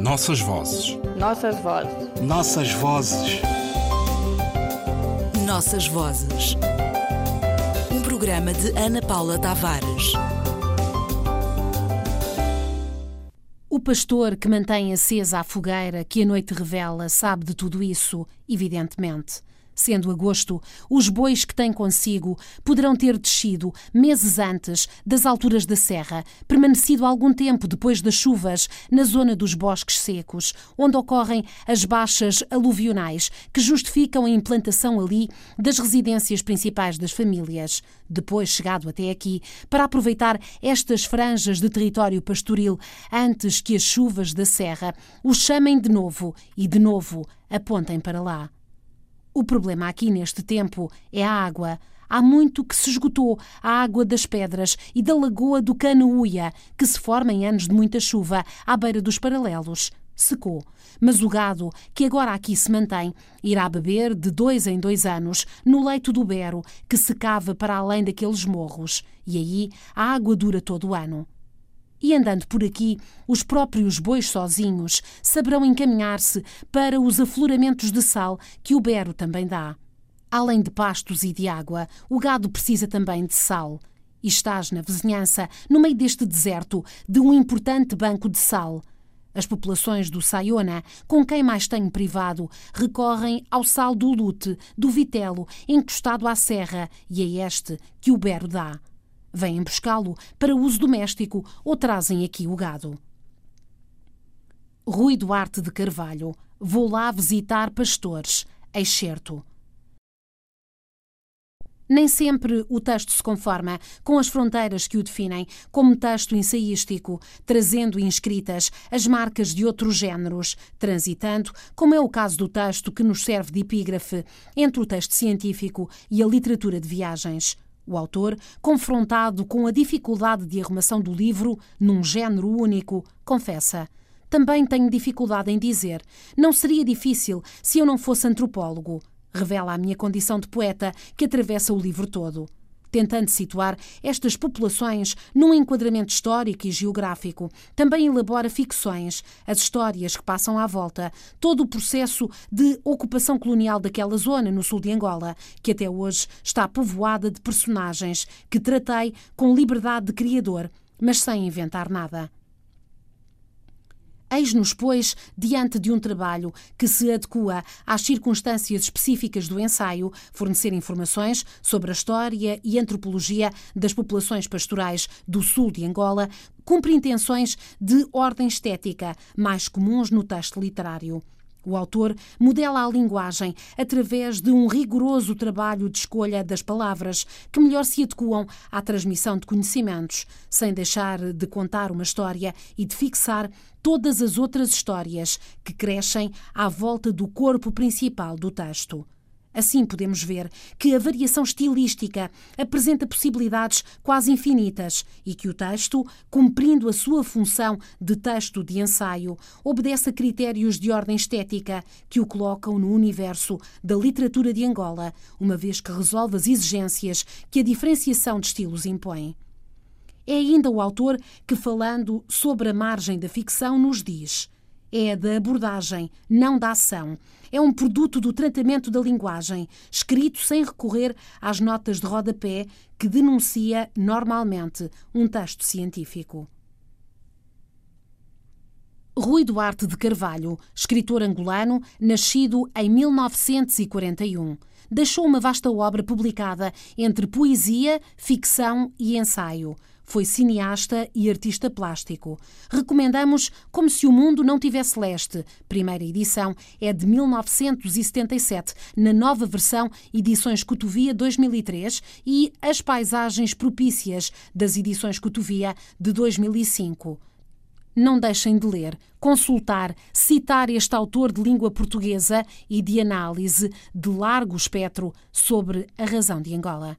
Nossas vozes. Nossas vozes. Nossas vozes. Nossas vozes. Um programa de Ana Paula Tavares. O pastor que mantém acesa a fogueira que a noite revela sabe de tudo isso, evidentemente. Sendo agosto, os bois que tem consigo poderão ter descido meses antes das alturas da serra, permanecido algum tempo depois das chuvas na zona dos bosques secos, onde ocorrem as baixas aluvionais que justificam a implantação ali das residências principais das famílias. Depois chegado até aqui, para aproveitar estas franjas de território pastoril antes que as chuvas da serra os chamem de novo e de novo apontem para lá. O problema aqui neste tempo é a água. Há muito que se esgotou a água das pedras e da lagoa do Canoúia, que se forma em anos de muita chuva, à beira dos paralelos. Secou. Mas o gado, que agora aqui se mantém, irá beber de dois em dois anos no leito do Bero, que secava para além daqueles morros. E aí a água dura todo o ano. E andando por aqui, os próprios bois sozinhos saberão encaminhar-se para os afloramentos de sal que o Bero também dá. Além de pastos e de água, o gado precisa também de sal. E estás na vizinhança, no meio deste deserto, de um importante banco de sal. As populações do Sayona, com quem mais tenho privado, recorrem ao sal do Lute, do Vitelo, encostado à serra, e a este que o Bero dá. Vêm buscá-lo para uso doméstico ou trazem aqui o gado. Rui Duarte de Carvalho. Vou lá visitar pastores. Excerto. Nem sempre o texto se conforma com as fronteiras que o definem como texto ensaístico, trazendo inscritas as marcas de outros géneros, transitando, como é o caso do texto que nos serve de epígrafe, entre o texto científico e a literatura de viagens. O autor, confrontado com a dificuldade de arrumação do livro num género único, confessa. Também tenho dificuldade em dizer. Não seria difícil se eu não fosse antropólogo. Revela a minha condição de poeta que atravessa o livro todo tentando situar estas populações num enquadramento histórico e geográfico. Também elabora ficções, as histórias que passam à volta, todo o processo de ocupação colonial daquela zona no sul de Angola, que até hoje está povoada de personagens que tratei com liberdade de criador, mas sem inventar nada. Eis-nos, pois, diante de um trabalho que se adequa às circunstâncias específicas do ensaio, fornecer informações sobre a história e antropologia das populações pastorais do sul de Angola, cumpre intenções de ordem estética, mais comuns no texto literário. O autor modela a linguagem através de um rigoroso trabalho de escolha das palavras que melhor se adequam à transmissão de conhecimentos, sem deixar de contar uma história e de fixar todas as outras histórias que crescem à volta do corpo principal do texto. Assim podemos ver que a variação estilística apresenta possibilidades quase infinitas e que o texto, cumprindo a sua função de texto de ensaio, obedece a critérios de ordem estética que o colocam no universo da literatura de Angola, uma vez que resolve as exigências que a diferenciação de estilos impõe. É ainda o autor que, falando sobre a margem da ficção, nos diz: é da abordagem, não da ação é um produto do tratamento da linguagem, escrito sem recorrer às notas de rodapé que denuncia normalmente um texto científico. Rui Duarte de Carvalho, escritor angolano, nascido em 1941 deixou uma vasta obra publicada entre poesia, ficção e ensaio. Foi cineasta e artista plástico. Recomendamos Como se o Mundo Não Tivesse Leste. Primeira edição é de 1977, na nova versão Edições Cotovia 2003 e As Paisagens Propícias das Edições Cotovia de 2005. Não deixem de ler, consultar, citar este autor de língua portuguesa e de análise de largo espectro sobre a razão de Angola.